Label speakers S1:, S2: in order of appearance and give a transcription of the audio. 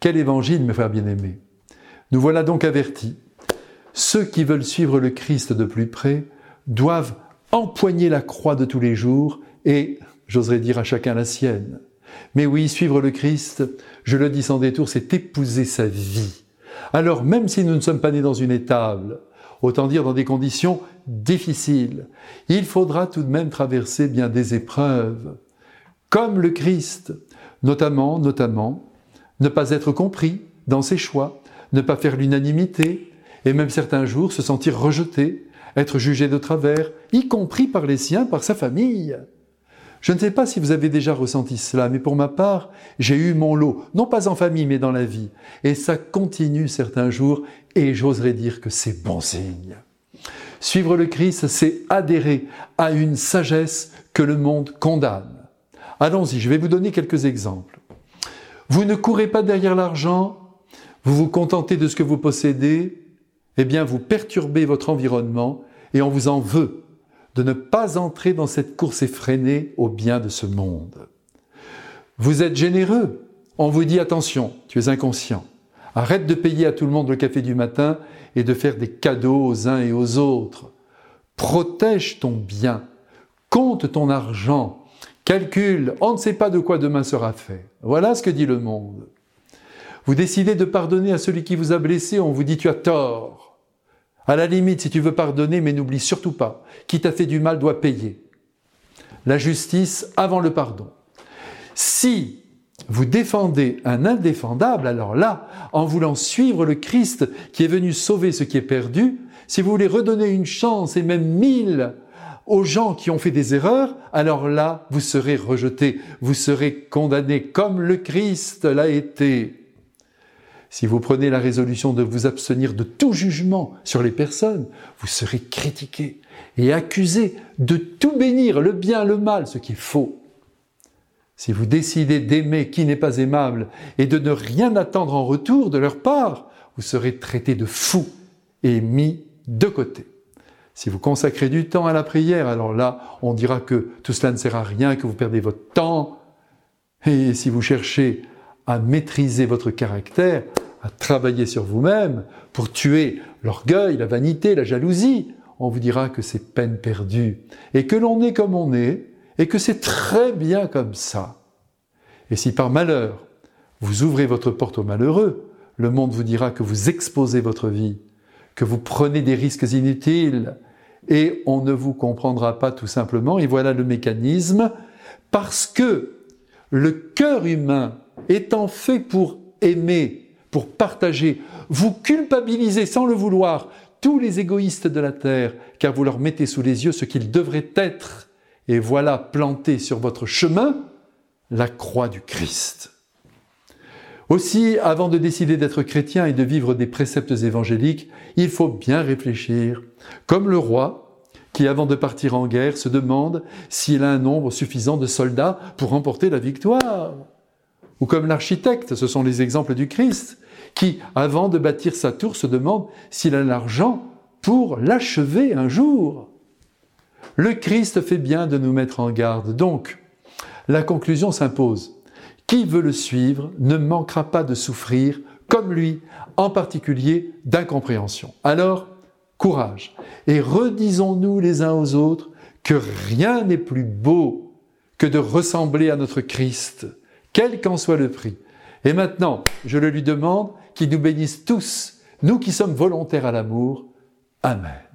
S1: Quel évangile, mes frères bien-aimés Nous voilà donc avertis. Ceux qui veulent suivre le Christ de plus près doivent empoigner la croix de tous les jours et, j'oserais dire à chacun la sienne. Mais oui, suivre le Christ, je le dis sans détour, c'est épouser sa vie. Alors même si nous ne sommes pas nés dans une étable, autant dire dans des conditions difficiles, il faudra tout de même traverser bien des épreuves, comme le Christ, notamment, notamment, ne pas être compris dans ses choix, ne pas faire l'unanimité, et même certains jours se sentir rejeté, être jugé de travers, y compris par les siens, par sa famille. Je ne sais pas si vous avez déjà ressenti cela, mais pour ma part, j'ai eu mon lot, non pas en famille, mais dans la vie. Et ça continue certains jours, et j'oserais dire que c'est bon signe. Suivre le Christ, c'est adhérer à une sagesse que le monde condamne. Allons-y, je vais vous donner quelques exemples. Vous ne courez pas derrière l'argent, vous vous contentez de ce que vous possédez, eh bien vous perturbez votre environnement et on vous en veut de ne pas entrer dans cette course effrénée au bien de ce monde. Vous êtes généreux, on vous dit attention, tu es inconscient. Arrête de payer à tout le monde le café du matin et de faire des cadeaux aux uns et aux autres. Protège ton bien, compte ton argent, calcule, on ne sait pas de quoi demain sera fait. Voilà ce que dit le monde. Vous décidez de pardonner à celui qui vous a blessé, on vous dit tu as tort. À la limite, si tu veux pardonner, mais n'oublie surtout pas, qui t'a fait du mal doit payer. La justice avant le pardon. Si vous défendez un indéfendable, alors là, en voulant suivre le Christ qui est venu sauver ce qui est perdu, si vous voulez redonner une chance et même mille aux gens qui ont fait des erreurs, alors là, vous serez rejeté, vous serez condamné comme le Christ l'a été. Si vous prenez la résolution de vous abstenir de tout jugement sur les personnes, vous serez critiqué et accusé de tout bénir, le bien, le mal, ce qui est faux. Si vous décidez d'aimer qui n'est pas aimable et de ne rien attendre en retour de leur part, vous serez traité de fou et mis de côté. Si vous consacrez du temps à la prière, alors là, on dira que tout cela ne sert à rien, que vous perdez votre temps. Et si vous cherchez à maîtriser votre caractère, à travailler sur vous-même pour tuer l'orgueil, la vanité, la jalousie, on vous dira que c'est peine perdue et que l'on est comme on est et que c'est très bien comme ça. Et si par malheur vous ouvrez votre porte aux malheureux, le monde vous dira que vous exposez votre vie, que vous prenez des risques inutiles et on ne vous comprendra pas tout simplement. Et voilà le mécanisme parce que le cœur humain étant fait pour aimer, pour partager, vous culpabilisez sans le vouloir tous les égoïstes de la terre, car vous leur mettez sous les yeux ce qu'ils devraient être, et voilà planté sur votre chemin la croix du Christ. Aussi, avant de décider d'être chrétien et de vivre des préceptes évangéliques, il faut bien réfléchir, comme le roi, qui avant de partir en guerre se demande s'il a un nombre suffisant de soldats pour remporter la victoire ou comme l'architecte, ce sont les exemples du Christ, qui, avant de bâtir sa tour, se demande s'il a l'argent pour l'achever un jour. Le Christ fait bien de nous mettre en garde. Donc, la conclusion s'impose. Qui veut le suivre ne manquera pas de souffrir, comme lui, en particulier d'incompréhension. Alors, courage. Et redisons-nous les uns aux autres que rien n'est plus beau que de ressembler à notre Christ quel qu'en soit le prix. Et maintenant, je le lui demande qu'il nous bénisse tous, nous qui sommes volontaires à l'amour. Amen.